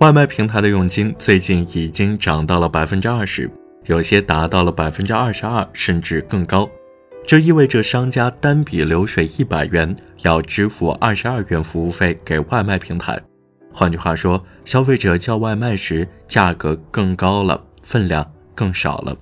外卖平台的佣金最近已经涨到了百分之二十，有些达到了百分之二十二，甚至更高。这意味着商家单笔流水一百元要支付二十二元服务费给外卖平台。换句话说，消费者叫外卖时价格更高了，分量更少了。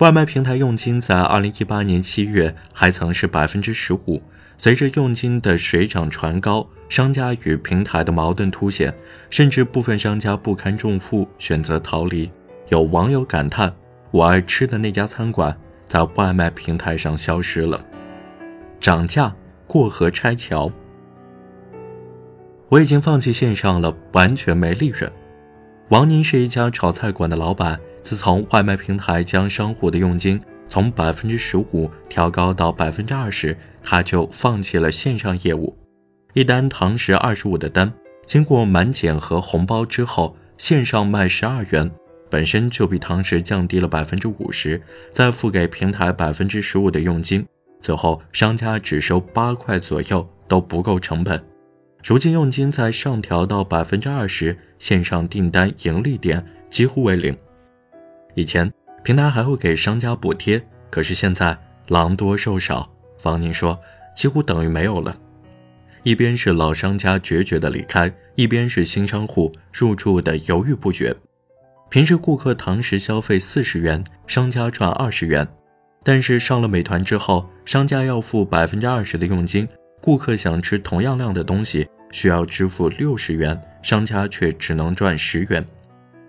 外卖平台佣金在二零一八年七月还曾是百分之十五，随着佣金的水涨船高。商家与平台的矛盾凸显，甚至部分商家不堪重负，选择逃离。有网友感叹：“我爱吃的那家餐馆在外卖平台上消失了。”涨价过河拆桥，我已经放弃线上了，完全没利润。王宁是一家炒菜馆的老板，自从外卖平台将商户的佣金从百分之十五调高到百分之二十，他就放弃了线上业务。一单堂食二十五的单，经过满减和红包之后，线上卖十二元，本身就比堂食降低了百分之五十，再付给平台百分之十五的佣金，最后商家只收八块左右都不够成本。如今佣金再上调到百分之二十，线上订单盈利点几乎为零。以前平台还会给商家补贴，可是现在狼多肉少，方宁说几乎等于没有了。一边是老商家决绝的离开，一边是新商户入驻的犹豫不决。平时顾客堂食消费四十元，商家赚二十元，但是上了美团之后，商家要付百分之二十的佣金，顾客想吃同样量的东西需要支付六十元，商家却只能赚十元。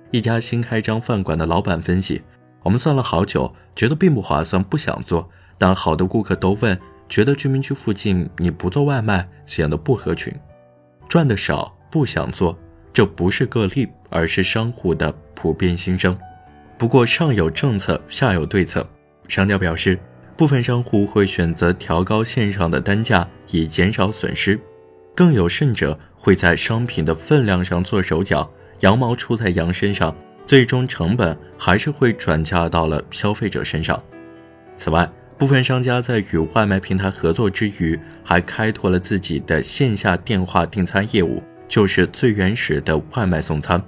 一家新开张饭馆的老板分析：“我们算了好久，觉得并不划算，不想做，但好的顾客都问。”觉得居民区附近你不做外卖显得不合群，赚的少不想做，这不是个例，而是商户的普遍心声。不过上有政策，下有对策。商家表示，部分商户会选择调高线上的单价以减少损失，更有甚者会在商品的分量上做手脚，羊毛出在羊身上，最终成本还是会转嫁到了消费者身上。此外，部分商家在与外卖平台合作之余，还开拓了自己的线下电话订餐业务，就是最原始的外卖送餐。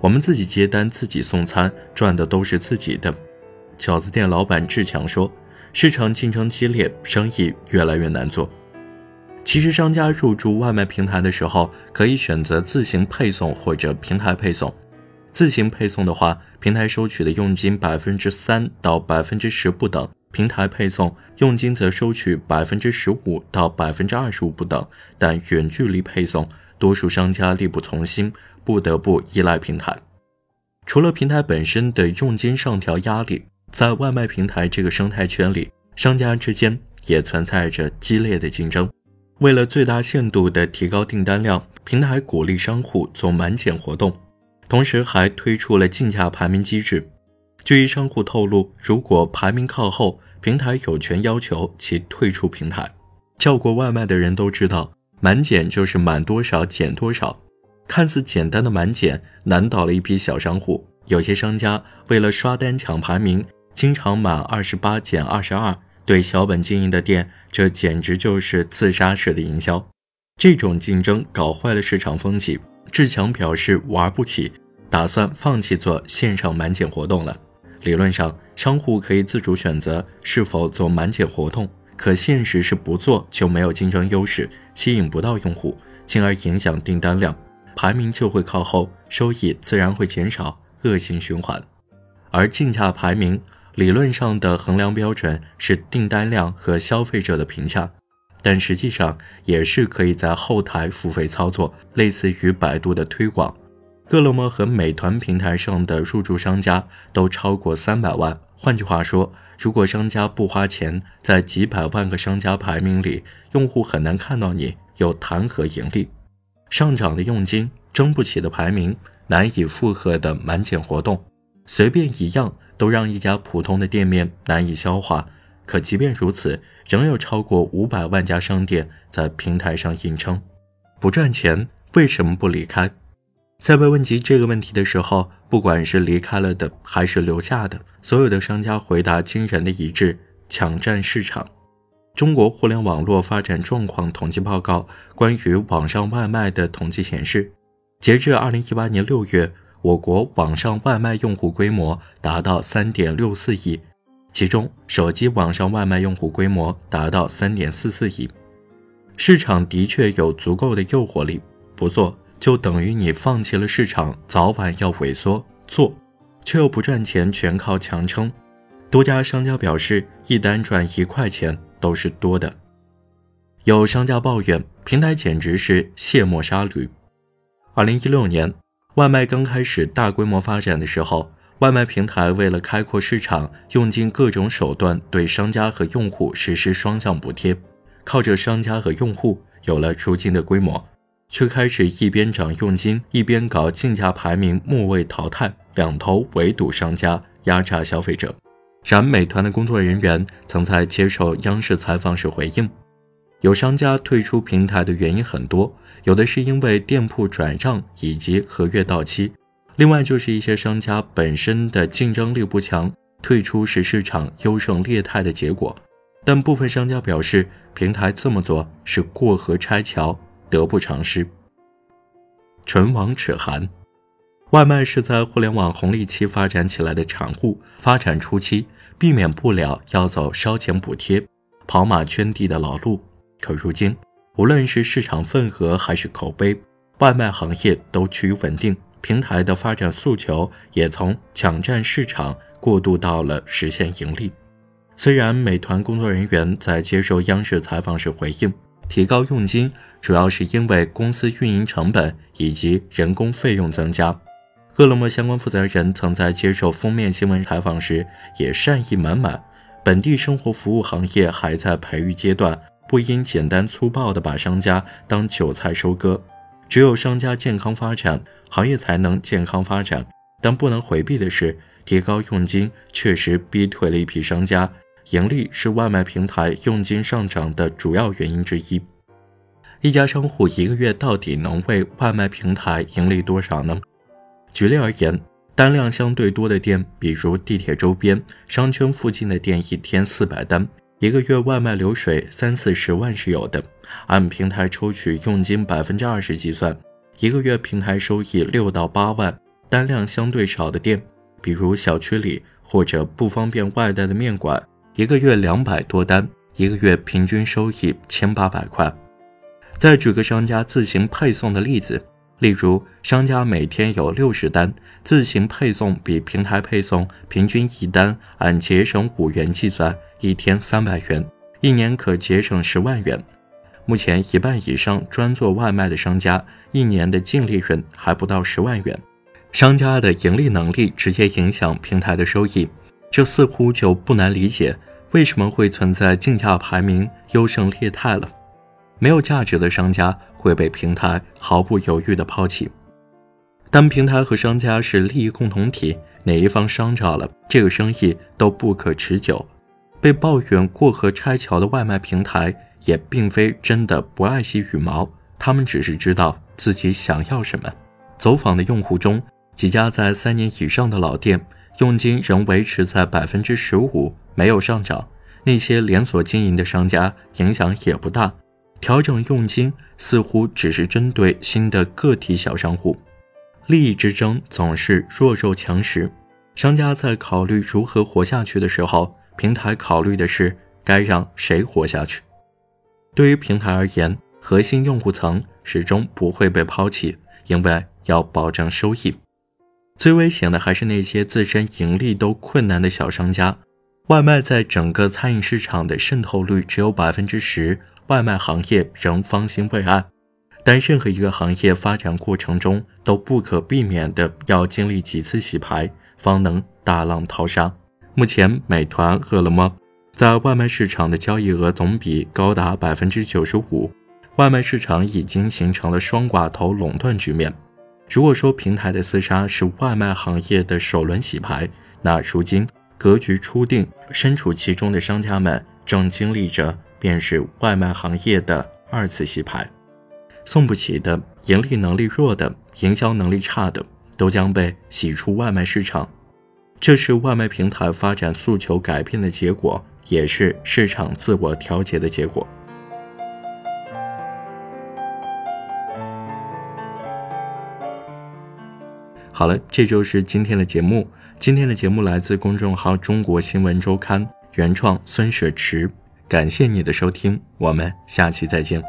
我们自己接单，自己送餐，赚的都是自己的。饺子店老板志强说：“市场竞争激烈，生意越来越难做。其实，商家入驻外卖平台的时候，可以选择自行配送或者平台配送。自行配送的话，平台收取的佣金百分之三到百分之十不等。”平台配送佣金则收取百分之十五到百分之二十五不等，但远距离配送，多数商家力不从心，不得不依赖平台。除了平台本身的佣金上调压力，在外卖平台这个生态圈里，商家之间也存在着激烈的竞争。为了最大限度地提高订单量，平台鼓励商户做满减活动，同时还推出了竞价排名机制。据一商户透露，如果排名靠后，平台有权要求其退出平台。叫过外卖的人都知道，满减就是满多少减多少。看似简单的满减，难倒了一批小商户。有些商家为了刷单抢排名，经常满二十八减二十二。对小本经营的店，这简直就是自杀式的营销。这种竞争搞坏了市场风气。志强表示玩不起，打算放弃做线上满减活动了。理论上，商户可以自主选择是否做满减活动，可现实是不做就没有竞争优势，吸引不到用户，进而影响订单量，排名就会靠后，收益自然会减少，恶性循环。而竞价排名理论上的衡量标准是订单量和消费者的评价，但实际上也是可以在后台付费操作，类似于百度的推广。饿了么和美团平台上的入驻商家都超过三百万。换句话说，如果商家不花钱，在几百万个商家排名里，用户很难看到你，又谈何盈利？上涨的佣金，争不起的排名，难以负荷的满减活动，随便一样都让一家普通的店面难以消化。可即便如此，仍有超过五百万家商店在平台上硬撑，不赚钱，为什么不离开？在被问及这个问题的时候，不管是离开了的还是留下的，所有的商家回答惊人的一致：抢占市场。中国互联网络发展状况统计报告关于网上外卖的统计显示，截至二零一八年六月，我国网上外卖用户规模达到三点六四亿，其中手机网上外卖用户规模达到三点四四亿。市场的确有足够的诱惑力，不做就等于你放弃了市场，早晚要萎缩；做却又不赚钱，全靠强撑。多家商家表示，一单赚一块钱都是多的。有商家抱怨，平台简直是卸磨杀驴。二零一六年，外卖刚开始大规模发展的时候，外卖平台为了开阔市场，用尽各种手段对商家和用户实施双向补贴，靠着商家和用户有了如今的规模，却开始一边涨佣金，一边搞竞价排名末位淘汰，两头围堵商家，压榨消费者。然美团的工作人员曾在接受央视采访时回应，有商家退出平台的原因很多，有的是因为店铺转让以及合约到期，另外就是一些商家本身的竞争力不强，退出是市场优胜劣汰的结果。但部分商家表示，平台这么做是过河拆桥，得不偿失。唇亡齿寒。外卖是在互联网红利期发展起来的产物，发展初期避免不了要走烧钱补贴、跑马圈地的老路。可如今，无论是市场份额还是口碑，外卖行业都趋于稳定。平台的发展诉求也从抢占市场过渡到了实现盈利。虽然美团工作人员在接受央视采访时回应，提高佣金主要是因为公司运营成本以及人工费用增加。饿了么相关负责人曾在接受封面新闻采访时也善意满满，本地生活服务行业还在培育阶段，不应简单粗暴地把商家当韭菜收割。只有商家健康发展，行业才能健康发展。但不能回避的是，提高佣金确实逼退了一批商家，盈利是外卖平台佣金上涨的主要原因之一。一家商户一个月到底能为外卖平台盈利多少呢？举例而言，单量相对多的店，比如地铁周边、商圈附近的店，一天四百单，一个月外卖流水三四十万是有的。按平台抽取佣金百分之二十计算，一个月平台收益六到八万。单量相对少的店，比如小区里或者不方便外带的面馆，一个月两百多单，一个月平均收益千八百块。再举个商家自行配送的例子。例如，商家每天有六十单，自行配送比平台配送平均一单按节省五元计算，一天三百元，一年可节省十万元。目前一半以上专做外卖的商家，一年的净利润还不到十万元。商家的盈利能力直接影响平台的收益，这似乎就不难理解为什么会存在竞价排名优胜劣汰了。没有价值的商家会被平台毫不犹豫地抛弃。当平台和商家是利益共同体，哪一方伤着了，这个生意都不可持久。被抱怨过河拆桥的外卖平台，也并非真的不爱惜羽毛，他们只是知道自己想要什么。走访的用户中，几家在三年以上的老店，佣金仍维持在百分之十五，没有上涨。那些连锁经营的商家，影响也不大。调整佣金似乎只是针对新的个体小商户，利益之争总是弱肉强食。商家在考虑如何活下去的时候，平台考虑的是该让谁活下去。对于平台而言，核心用户层始终不会被抛弃，因为要保证收益。最危险的还是那些自身盈利都困难的小商家。外卖在整个餐饮市场的渗透率只有百分之十。外卖行业仍方兴未艾，但任何一个行业发展过程中都不可避免的要经历几次洗牌，方能大浪淘沙。目前，美团、饿了么在外卖市场的交易额总比高达百分之九十五，外卖市场已经形成了双寡头垄断局面。如果说平台的厮杀是外卖行业的首轮洗牌，那如今格局初定，身处其中的商家们正经历着。便是外卖行业的二次洗牌。送不起的盈利能力弱的营销能力差的都将被洗出外卖市场。这是外卖平台发展诉求改变的结果也是市场自我调节的结果。好了这就是今天的节目。今天的节目来自公众号中国新闻周刊原创孙雪池。感谢你的收听我们下期再见。